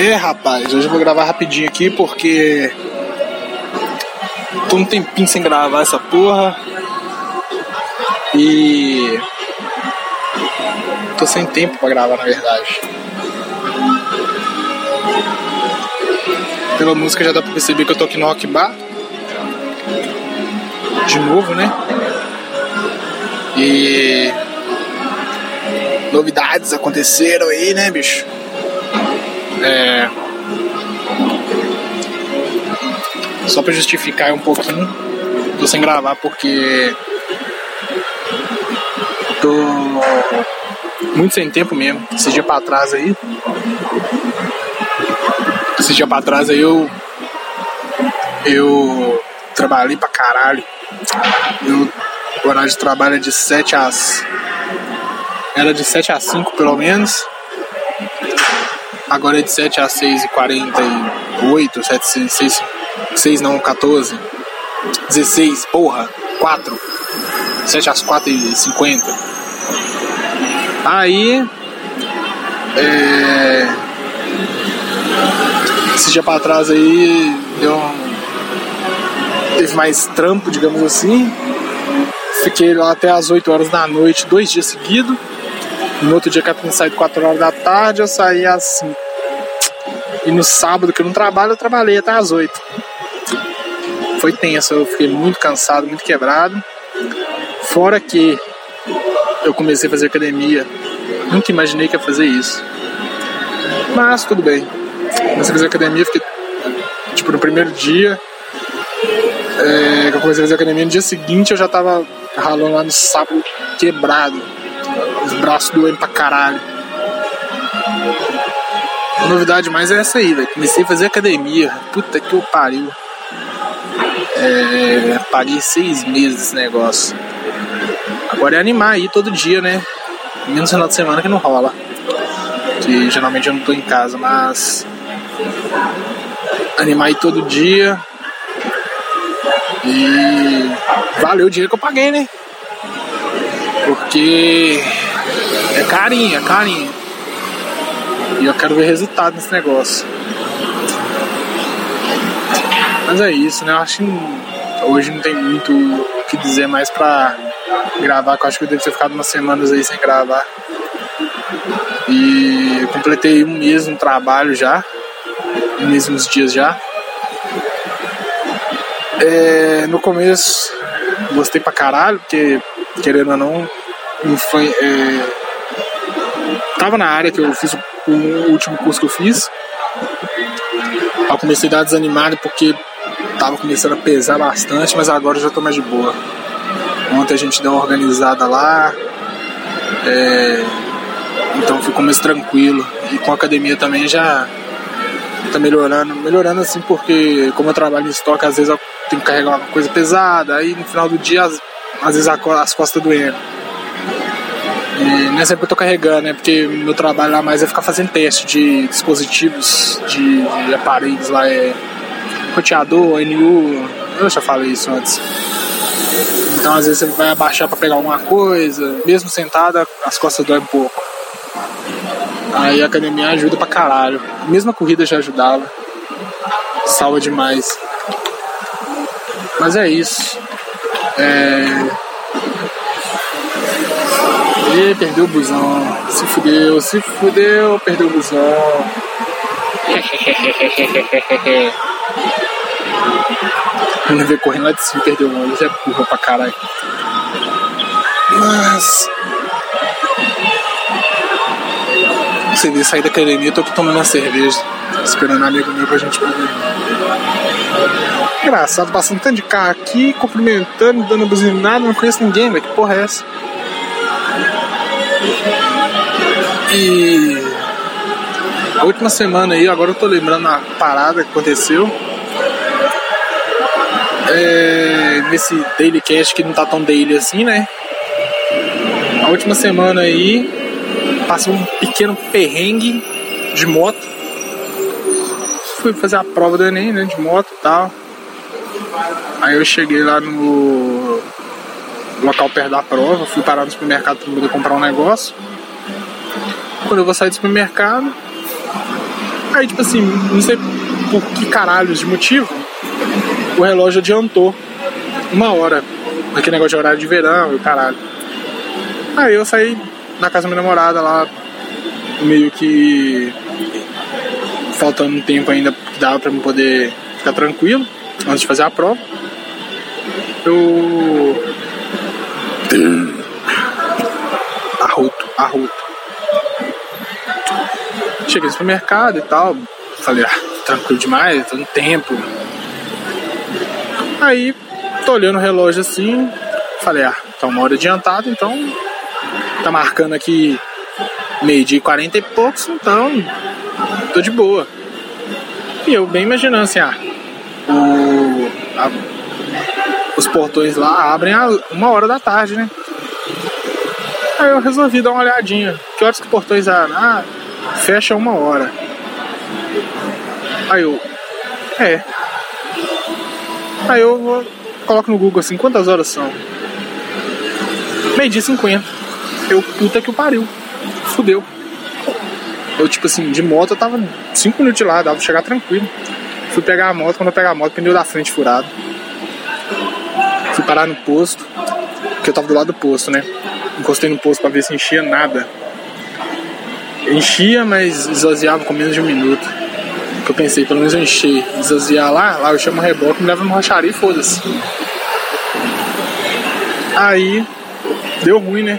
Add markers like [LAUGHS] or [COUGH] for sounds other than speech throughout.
Rapaz, hoje eu vou gravar rapidinho aqui porque tô um tempinho sem gravar essa porra. E tô sem tempo pra gravar na verdade. Pela música já dá pra perceber que eu tô aqui no Rock Bar. De novo, né? E novidades aconteceram aí, né, bicho? É... Só pra justificar um pouquinho, tô sem gravar porque tô muito sem tempo mesmo. Esse dia pra trás aí. Esse dia pra trás aí eu. Eu trabalhei pra caralho. Eu, o horário de trabalho é de 7 às. Era de 7 às 5 pelo menos. Agora é de 7 às 6 e 48, 7, 6, 6, 6 não, 14. 16, porra, 4. 7 às 4 e 50. Aí. É. Esse dia pra trás aí deu um, Teve mais trampo, digamos assim. Fiquei lá até as 8 horas da noite, dois dias seguidos. No outro dia que tinha saído 4 horas da tarde, eu saí às 5. E no sábado, que eu não trabalho, eu trabalhei até às 8. Foi tenso, eu fiquei muito cansado, muito quebrado. Fora que eu comecei a fazer academia, nunca imaginei que ia fazer isso. Mas tudo bem. Comecei a fazer academia, fiquei tipo no primeiro dia. É, que eu comecei a fazer academia no dia seguinte eu já tava ralando lá no sábado quebrado os braços doendo pra caralho. A novidade mais é essa aí, velho. Comecei a fazer academia. Puta que eu pariu. É, paguei seis meses esse negócio. Agora é animar aí todo dia, né? Menos final de semana que não rola. Que geralmente eu não tô em casa, mas. Animar aí todo dia. E valeu o dinheiro que eu paguei, né? Porque é carinho, é carinho. E eu quero ver resultado nesse negócio. Mas é isso, né? Eu acho que hoje não tem muito o que dizer mais pra gravar, que eu acho que eu devo ter ficado umas semanas aí sem gravar. E completei um mês no trabalho já, uns dias já. É, no começo gostei pra caralho, porque querendo ou não, foi, é, tava na área que eu fiz o, o, último curso que eu fiz. Eu comecei a dar desanimado porque tava começando a pesar bastante, mas agora eu já tô mais de boa. Ontem a gente deu uma organizada lá, é, então ficou mais tranquilo. E com a academia também já tá melhorando. Melhorando assim porque como eu trabalho em estoque, às vezes eu tenho que carregar uma coisa pesada, aí no final do dia às, às vezes as costas doendo. E nem sempre eu tô carregando, né? Porque meu trabalho lá mais é ficar fazendo teste de dispositivos, de, de aparelhos lá, é roteador, NU, eu já falei isso antes. Então às vezes você vai abaixar para pegar alguma coisa, mesmo sentada, as costas doem um pouco. Aí a academia ajuda pra caralho. A mesma corrida já ajudava. Salva demais. Mas é isso. É... Perdeu o busão. Se fudeu, se fudeu, perdeu o busão. Quando vê correndo lá de cima perdeu o ônibus, é burra pra caralho. Mas. Você vê sair da academia, tô aqui tomando uma cerveja. Esperando um amigo meu pra gente poder. Engraçado, passando tanto de carro aqui, cumprimentando, dando buzinada, não conheço ninguém, velho. Que porra é essa? E a última semana aí, agora eu tô lembrando a parada que aconteceu. É, nesse Daily Cast que não tá tão daily assim, né? A última semana aí passou um pequeno perrengue de moto. Fui fazer a prova do Enem, né? De moto e tal. Aí eu cheguei lá no local perto da prova, fui parar no supermercado para poder comprar um negócio. Quando eu vou sair do supermercado, Aí, tipo assim, não sei por que caralhos de motivo, o relógio adiantou uma hora. Aquele negócio de horário de verão e o caralho. Aí eu saí na casa da minha namorada lá, meio que faltando um tempo ainda que dava pra eu poder ficar tranquilo antes de fazer a prova. Eu. Arroto, arroto. Cheguei no supermercado e tal. Falei, ah, tranquilo demais, tô no tempo. Aí, tô olhando o relógio assim. Falei, ah, tá uma hora adiantado, então. Tá marcando aqui meio-dia e quarenta e poucos, então. Tô de boa. E eu bem imaginando assim, ah, o, a, os portões lá abrem a uma hora da tarde, né? Aí eu resolvi dar uma olhadinha. Que horas que os portões abrem? Ah, fecha uma hora. Aí eu, é. Aí eu vou, coloco no Google assim, quantas horas são? Meio dia 50. Eu, puta que o pariu. Fudeu. Eu, tipo assim, de moto eu tava 5 minutos de lá, dava pra chegar tranquilo. Fui pegar a moto, quando eu pegar a moto, pneu da frente furado. Parar no posto, porque eu tava do lado do posto, né? Encostei no posto pra ver se enchia nada. Enchia, mas esvaziava com menos de um minuto. Que eu pensei, pelo menos eu encher, esvaziar lá, lá eu chamo reboque, me leva no rocharia e foda-se. Aí, deu ruim, né?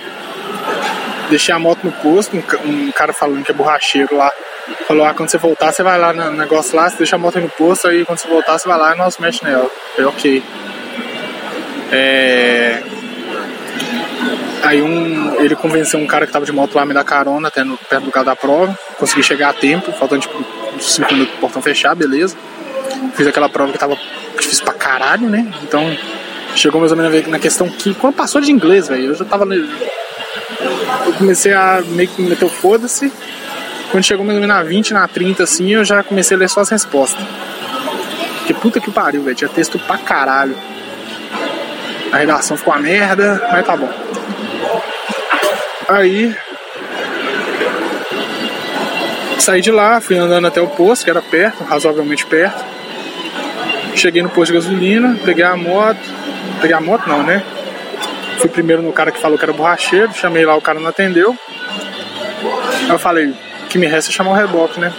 Deixei a moto no posto, um, cara falando que é borracheiro lá. Falou, ah, quando você voltar, você vai lá no negócio lá, você deixa a moto no posto, aí quando você voltar, você vai lá e nós mexe nela. Falei, ok. É... Aí um, ele convenceu um cara que tava de moto lá me dar carona até no, perto do carro da prova. Consegui chegar a tempo, faltando tipo 5 minutos pro portão fechar, beleza. Fiz aquela prova que tava difícil pra caralho, né? Então chegou mais ou menos na questão que. Quando passou de inglês, velho, eu já tava. Eu comecei a meio que meter o foda-se. Quando chegou mais ou menos na 20, na 30, assim, eu já comecei a ler só as respostas. Que puta que pariu, velho. Tinha texto pra caralho. A redação ficou uma merda, mas tá bom. Aí. Saí de lá, fui andando até o posto, que era perto, razoavelmente perto. Cheguei no posto de gasolina, peguei a moto. Peguei a moto não, né? Fui primeiro no cara que falou que era borracheiro, chamei lá, o cara não atendeu. Aí eu falei, que me resta é chamar o reboque, né?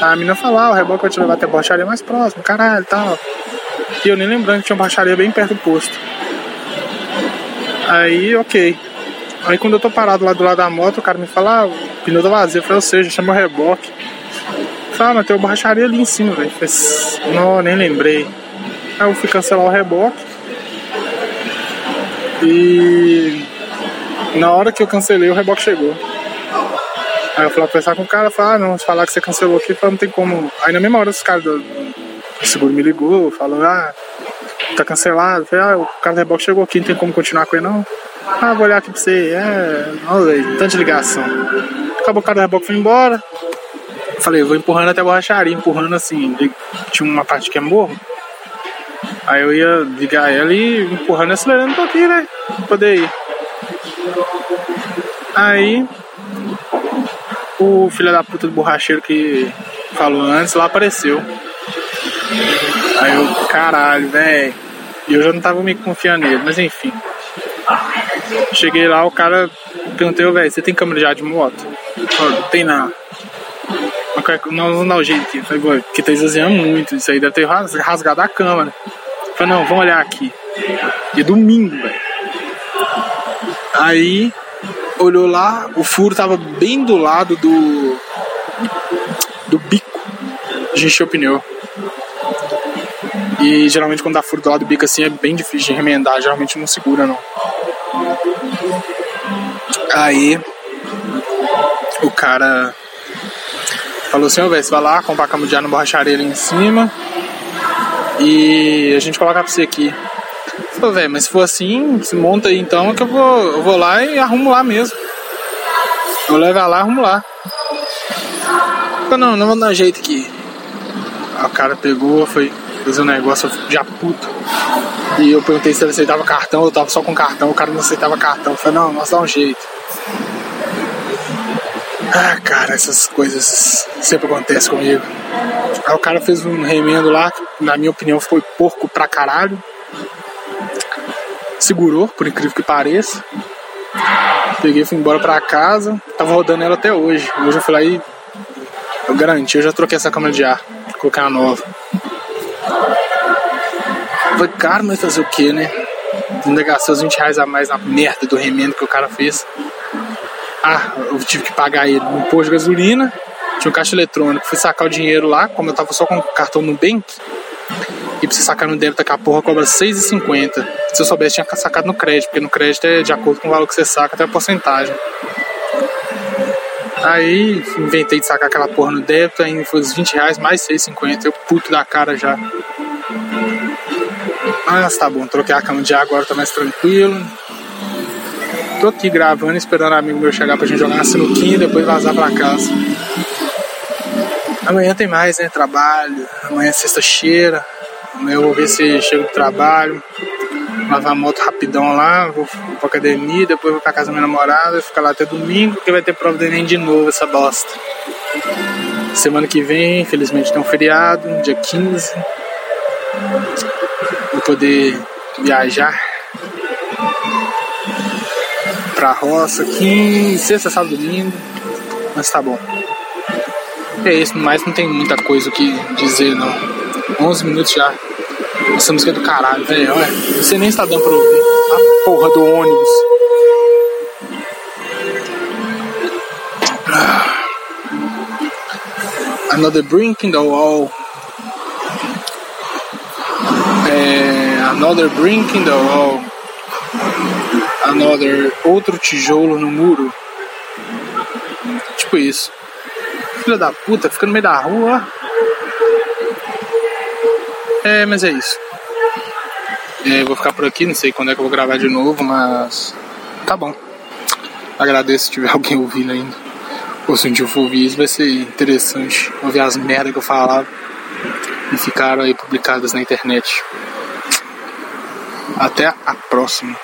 A menina falou, ah, o reboque vai te levar até a borracharia mais próxima, caralho tal. E eu nem lembrando que tinha uma borracharia bem perto do posto. Aí, ok. Aí quando eu tô parado lá do lado da moto, o cara me fala, ah, o pneu tá vazio. Eu falei, ou seja, chama o reboque. Fala, ah, mas tem uma borracharia ali em cima, velho. Não, nem lembrei. Aí eu fui cancelar o reboque. E na hora que eu cancelei, o reboque chegou. Aí eu fui lá conversar com o cara, falei, ah, não, falar que você cancelou aqui, falei, não tem como. Aí na mesma hora os caras do, do seguro me ligou, falou, ah, tá cancelado. Falei, ah, o cara do reboque chegou aqui, não tem como continuar com ele não. Ah, vou olhar aqui pra você. É, olha aí, tanta ligação. Acabou o cara do reboque foi embora. Falei, vou empurrando até a borracharia, empurrando assim. Tinha uma parte que é morro. Aí eu ia ligar ela e empurrando e acelerando um pouquinho, né? Pra poder ir. Aí o filho da puta do borracheiro que falou antes lá apareceu. Aí eu, caralho, velho. E eu já não tava me confiando nele, mas enfim. Cheguei lá, o cara perguntei, velho, você tem câmera já de moto? Falei, tem não. Não, não dá o jeito aqui. Falei, porque tá esvaziando muito. Isso aí deve ter rasgado a câmera. Falei, não, vamos olhar aqui. E domingo, velho. Aí olhou lá, o furo tava bem do lado do. do bico de encher o pneu. E geralmente quando dá furo do lado do bico assim é bem difícil de remendar, geralmente não segura não. Aí o cara falou assim, ô velho, você vai lá comprar ar no borracharia ali em cima e a gente coloca pra você aqui. Falei, velho, mas se for assim, se monta aí então que eu vou, eu vou lá e arrumo lá mesmo. Eu levo lá arrumo lá. Falei, não, não vou dar jeito aqui. Aí o cara pegou, foi fazer um negócio já puto. E eu perguntei se ele aceitava cartão, eu tava só com cartão, o cara não aceitava cartão. Eu falei, não, nós dá um jeito. Ah, cara, essas coisas sempre acontecem comigo. Aí o cara fez um remendo lá, que, na minha opinião foi porco pra caralho. Segurou, por incrível que pareça. Peguei fui embora pra casa. Tava rodando ela até hoje. Hoje eu fui lá e. Eu garanti, eu já troquei essa câmera de ar. Coloquei uma nova. Foi caro, mas fazer o que, né? Ainda gastei os 20 reais a mais na merda do remendo que o cara fez. Ah, eu tive que pagar ele no posto de gasolina. Tinha um caixa eletrônico. Fui sacar o dinheiro lá, como eu tava só com o cartão no Bank. E pra você sacar no débito, a porra cobra R$6,50. Se eu soubesse, tinha sacado no crédito, porque no crédito é de acordo com o valor que você saca, até a porcentagem. Aí inventei de sacar aquela porra no débito, aí foi os 20 reais mais 6,50. Eu puto da cara já. Mas tá bom, troquei a cama de água, agora tá mais tranquilo. Tô aqui gravando, esperando um amigo meu chegar pra gente jogar uma sinuquinha e depois vazar pra casa. Amanhã tem mais, né? Trabalho. Amanhã é sexta-feira. Amanhã eu vou ver se chego do trabalho. Lavar a moto rapidão lá, vou pra academia, depois vou pra casa da minha namorada, ficar lá até domingo, que vai ter prova do Enem de novo, essa bosta. Semana que vem, infelizmente, tem um feriado, dia 15. Poder viajar pra roça aqui, sexta, sábado, domingo. Mas tá bom. É isso, mas não tem muita coisa o que dizer, não. 11 minutos já. Essa música é do caralho, velho. Olha, você nem está dando pra ouvir. A porra do ônibus. Another Brink in the Wall. É, another Brink in the Wall. Another. Outro tijolo no muro. Tipo isso. Filha da puta, fica no meio da rua. É, mas é isso. É, vou ficar por aqui, não sei quando é que eu vou gravar de novo, mas tá bom. Agradeço se tiver [LAUGHS] alguém ouvindo ainda. Ou se um dia eu for ouvir isso, vai ser interessante ouvir as merdas que eu falava e ficaram aí publicadas na internet. Até a próxima.